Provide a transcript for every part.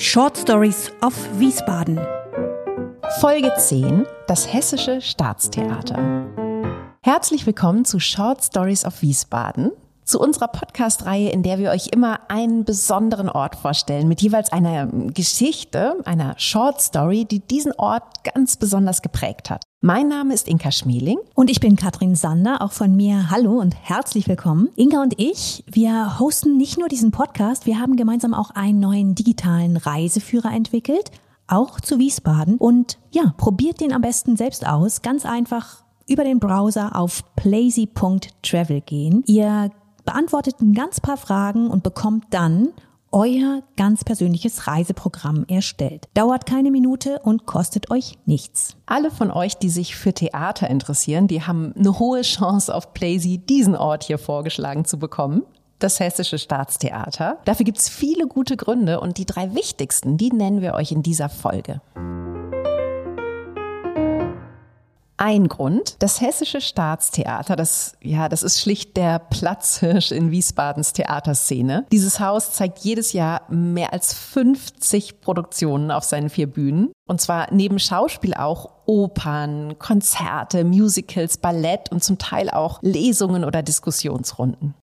Short Stories of Wiesbaden. Folge 10, das Hessische Staatstheater. Herzlich willkommen zu Short Stories of Wiesbaden, zu unserer Podcast-Reihe, in der wir euch immer einen besonderen Ort vorstellen, mit jeweils einer Geschichte, einer Short Story, die diesen Ort ganz besonders geprägt hat. Mein Name ist Inka Schmeling. Und ich bin Katrin Sander, auch von mir hallo und herzlich willkommen. Inka und ich, wir hosten nicht nur diesen Podcast, wir haben gemeinsam auch einen neuen digitalen Reiseführer entwickelt, auch zu Wiesbaden. Und ja, probiert den am besten selbst aus. Ganz einfach über den Browser auf plazy.travel gehen. Ihr beantwortet ein ganz paar Fragen und bekommt dann euer ganz persönliches Reiseprogramm erstellt. Dauert keine Minute und kostet euch nichts. Alle von euch, die sich für Theater interessieren, die haben eine hohe Chance auf Playsy diesen Ort hier vorgeschlagen zu bekommen. Das Hessische Staatstheater. Dafür gibt's viele gute Gründe und die drei wichtigsten, die nennen wir euch in dieser Folge. Ein Grund, das Hessische Staatstheater, das, ja, das ist schlicht der Platzhirsch in Wiesbadens Theaterszene. Dieses Haus zeigt jedes Jahr mehr als 50 Produktionen auf seinen vier Bühnen. Und zwar neben Schauspiel auch Opern, Konzerte, Musicals, Ballett und zum Teil auch Lesungen oder Diskussionsrunden.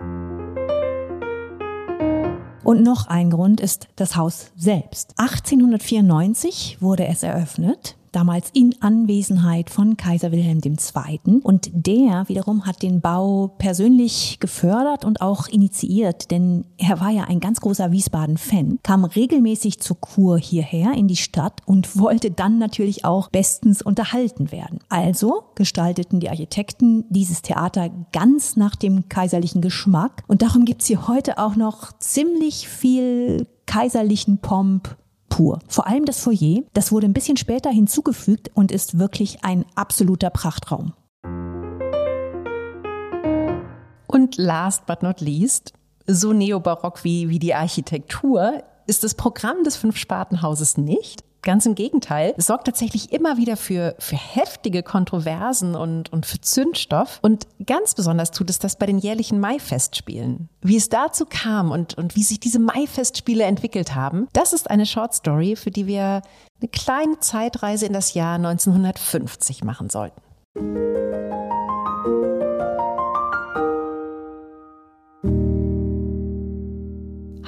Und noch ein Grund ist das Haus selbst. 1894 wurde es eröffnet damals in Anwesenheit von Kaiser Wilhelm II. Und der wiederum hat den Bau persönlich gefördert und auch initiiert, denn er war ja ein ganz großer Wiesbaden-Fan, kam regelmäßig zur Kur hierher in die Stadt und wollte dann natürlich auch bestens unterhalten werden. Also gestalteten die Architekten dieses Theater ganz nach dem kaiserlichen Geschmack und darum gibt's hier heute auch noch ziemlich viel kaiserlichen Pomp pur. Vor allem das Foyer, das wurde ein bisschen später hinzugefügt und ist wirklich ein absoluter Prachtraum. Und last but not least, so neobarock wie, wie die Architektur, ist das Programm des Fünf-Spartenhauses nicht. Ganz im Gegenteil, es sorgt tatsächlich immer wieder für, für heftige Kontroversen und, und für Zündstoff. Und ganz besonders tut es das bei den jährlichen Mai-Festspielen. Wie es dazu kam und, und wie sich diese Mai-Festspiele entwickelt haben, das ist eine Short Story, für die wir eine kleine Zeitreise in das Jahr 1950 machen sollten.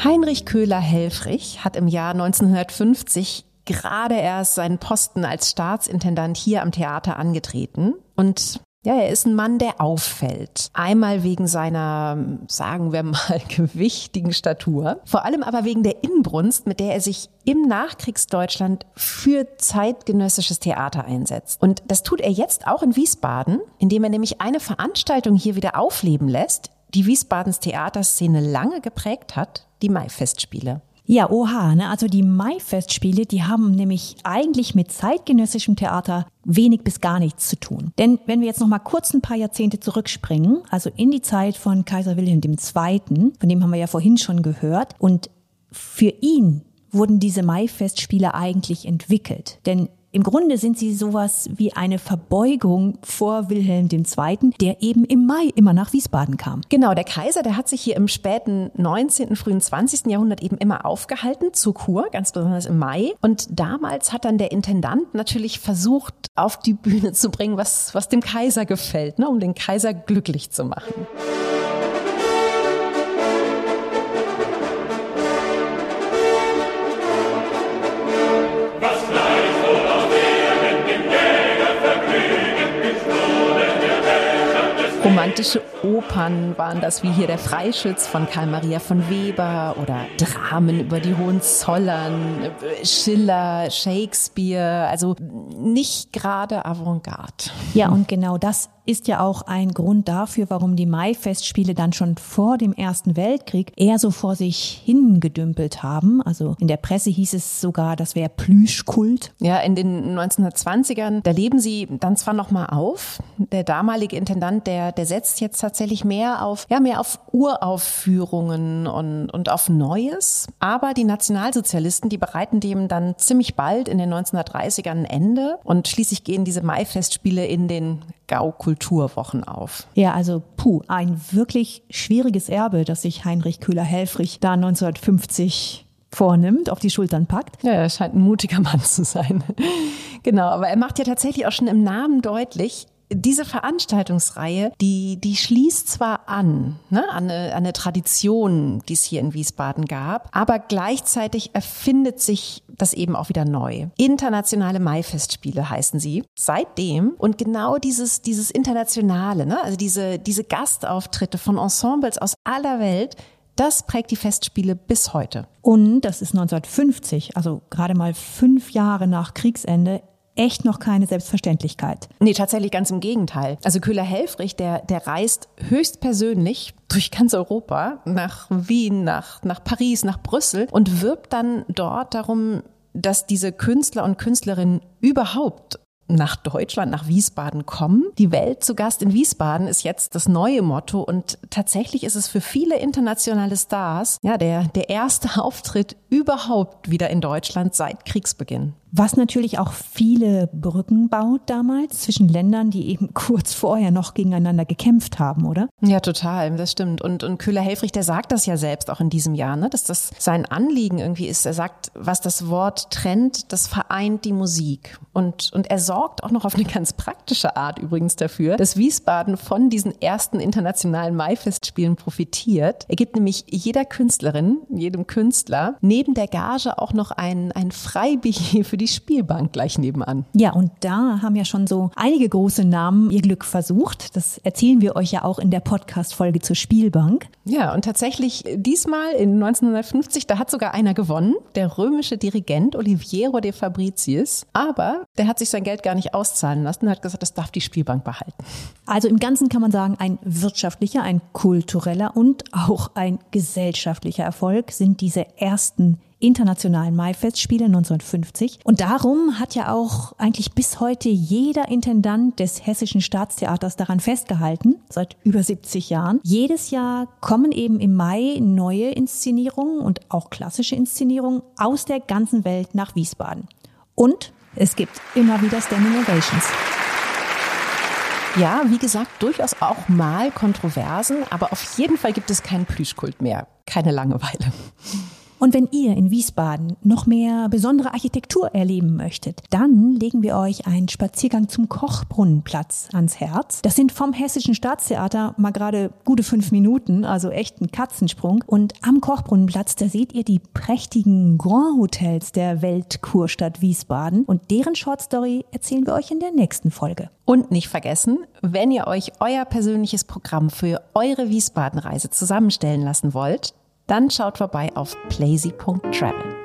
Heinrich Köhler-Helfrich hat im Jahr 1950 gerade erst seinen Posten als Staatsintendant hier am Theater angetreten und ja, er ist ein Mann, der auffällt. Einmal wegen seiner, sagen wir mal, gewichtigen Statur. Vor allem aber wegen der Inbrunst, mit der er sich im Nachkriegsdeutschland für zeitgenössisches Theater einsetzt. Und das tut er jetzt auch in Wiesbaden, indem er nämlich eine Veranstaltung hier wieder aufleben lässt, die Wiesbadens Theaterszene lange geprägt hat, die Maifestspiele. Ja, oha, ne? also die Mai-Festspiele, die haben nämlich eigentlich mit zeitgenössischem Theater wenig bis gar nichts zu tun. Denn wenn wir jetzt noch mal kurz ein paar Jahrzehnte zurückspringen, also in die Zeit von Kaiser Wilhelm II., von dem haben wir ja vorhin schon gehört, und für ihn wurden diese Mai-Festspiele eigentlich entwickelt. Denn im Grunde sind sie sowas wie eine Verbeugung vor Wilhelm II., der eben im Mai immer nach Wiesbaden kam. Genau, der Kaiser, der hat sich hier im späten 19., frühen 20. Jahrhundert eben immer aufgehalten zur Kur, ganz besonders im Mai. Und damals hat dann der Intendant natürlich versucht, auf die Bühne zu bringen, was, was dem Kaiser gefällt, ne, um den Kaiser glücklich zu machen. Romantische Opern waren das, wie hier der Freischütz von Karl Maria von Weber oder Dramen über die Hohenzollern, Schiller, Shakespeare, also nicht gerade Avantgarde. Ja, und genau das ist ja auch ein Grund dafür, warum die Mai-Festspiele dann schon vor dem Ersten Weltkrieg eher so vor sich hingedümpelt haben. Also in der Presse hieß es sogar, das wäre Plüschkult. Ja, in den 1920ern, da leben sie dann zwar noch mal auf. Der damalige Intendant, der, der setzt jetzt tatsächlich mehr auf, ja, mehr auf Uraufführungen und, und auf Neues. Aber die Nationalsozialisten, die bereiten dem dann ziemlich bald in den 1930ern ein Ende und schließlich gehen diese Mai-Festspiele in den Gaukulturwochen auf. Ja, also puh, ein wirklich schwieriges Erbe, das sich Heinrich Köhler-Helfrich da 1950 vornimmt, auf die Schultern packt. Ja, er scheint ein mutiger Mann zu sein. genau, aber er macht ja tatsächlich auch schon im Namen deutlich, diese Veranstaltungsreihe, die, die schließt zwar an, ne, an, eine, an eine Tradition, die es hier in Wiesbaden gab, aber gleichzeitig erfindet sich das eben auch wieder neu. Internationale Maifestspiele heißen sie seitdem. Und genau dieses, dieses Internationale, ne, also diese, diese Gastauftritte von Ensembles aus aller Welt, das prägt die Festspiele bis heute. Und das ist 1950, also gerade mal fünf Jahre nach Kriegsende, echt noch keine Selbstverständlichkeit. Nee, tatsächlich ganz im Gegenteil. Also Köhler-Helfrich, der, der reist höchstpersönlich durch ganz Europa, nach Wien, nach, nach Paris, nach Brüssel und wirbt dann dort darum, dass diese Künstler und Künstlerinnen überhaupt nach Deutschland, nach Wiesbaden kommen. Die Welt zu Gast in Wiesbaden ist jetzt das neue Motto und tatsächlich ist es für viele internationale Stars ja der, der erste Auftritt überhaupt wieder in Deutschland seit Kriegsbeginn. Was natürlich auch viele Brücken baut damals zwischen Ländern, die eben kurz vorher noch gegeneinander gekämpft haben, oder? Ja, total, das stimmt. Und, und Köhler-Helfrich, der sagt das ja selbst auch in diesem Jahr, ne? dass das sein Anliegen irgendwie ist. Er sagt, was das Wort trennt, das vereint die Musik. Und, und er sorgt auch noch auf eine ganz praktische Art übrigens dafür, dass Wiesbaden von diesen ersten internationalen Maifestspielen profitiert. Er gibt nämlich jeder Künstlerin, jedem Künstler neben der Gage auch noch ein, ein Freibier für die die Spielbank gleich nebenan. Ja, und da haben ja schon so einige große Namen ihr Glück versucht. Das erzählen wir euch ja auch in der Podcast-Folge zur Spielbank. Ja, und tatsächlich diesmal in 1950, da hat sogar einer gewonnen, der römische Dirigent Oliviero de Fabricius. Aber der hat sich sein Geld gar nicht auszahlen lassen und hat gesagt, das darf die Spielbank behalten. Also im Ganzen kann man sagen, ein wirtschaftlicher, ein kultureller und auch ein gesellschaftlicher Erfolg sind diese ersten internationalen Maifestspiele 1950. Und darum hat ja auch eigentlich bis heute jeder Intendant des Hessischen Staatstheaters daran festgehalten, seit über 70 Jahren. Jedes Jahr kommen eben im Mai neue Inszenierungen und auch klassische Inszenierungen aus der ganzen Welt nach Wiesbaden. Und es gibt immer wieder Standing Ovations. Ja, wie gesagt, durchaus auch mal Kontroversen, aber auf jeden Fall gibt es keinen Plüschkult mehr. Keine Langeweile. Und wenn ihr in Wiesbaden noch mehr besondere Architektur erleben möchtet, dann legen wir euch einen Spaziergang zum Kochbrunnenplatz ans Herz. Das sind vom Hessischen Staatstheater mal gerade gute fünf Minuten, also echt ein Katzensprung. Und am Kochbrunnenplatz, da seht ihr die prächtigen Grand Hotels der Weltkurstadt Wiesbaden. Und deren Shortstory erzählen wir euch in der nächsten Folge. Und nicht vergessen, wenn ihr euch euer persönliches Programm für eure Wiesbaden-Reise zusammenstellen lassen wollt, dann schaut vorbei auf plazy.travel.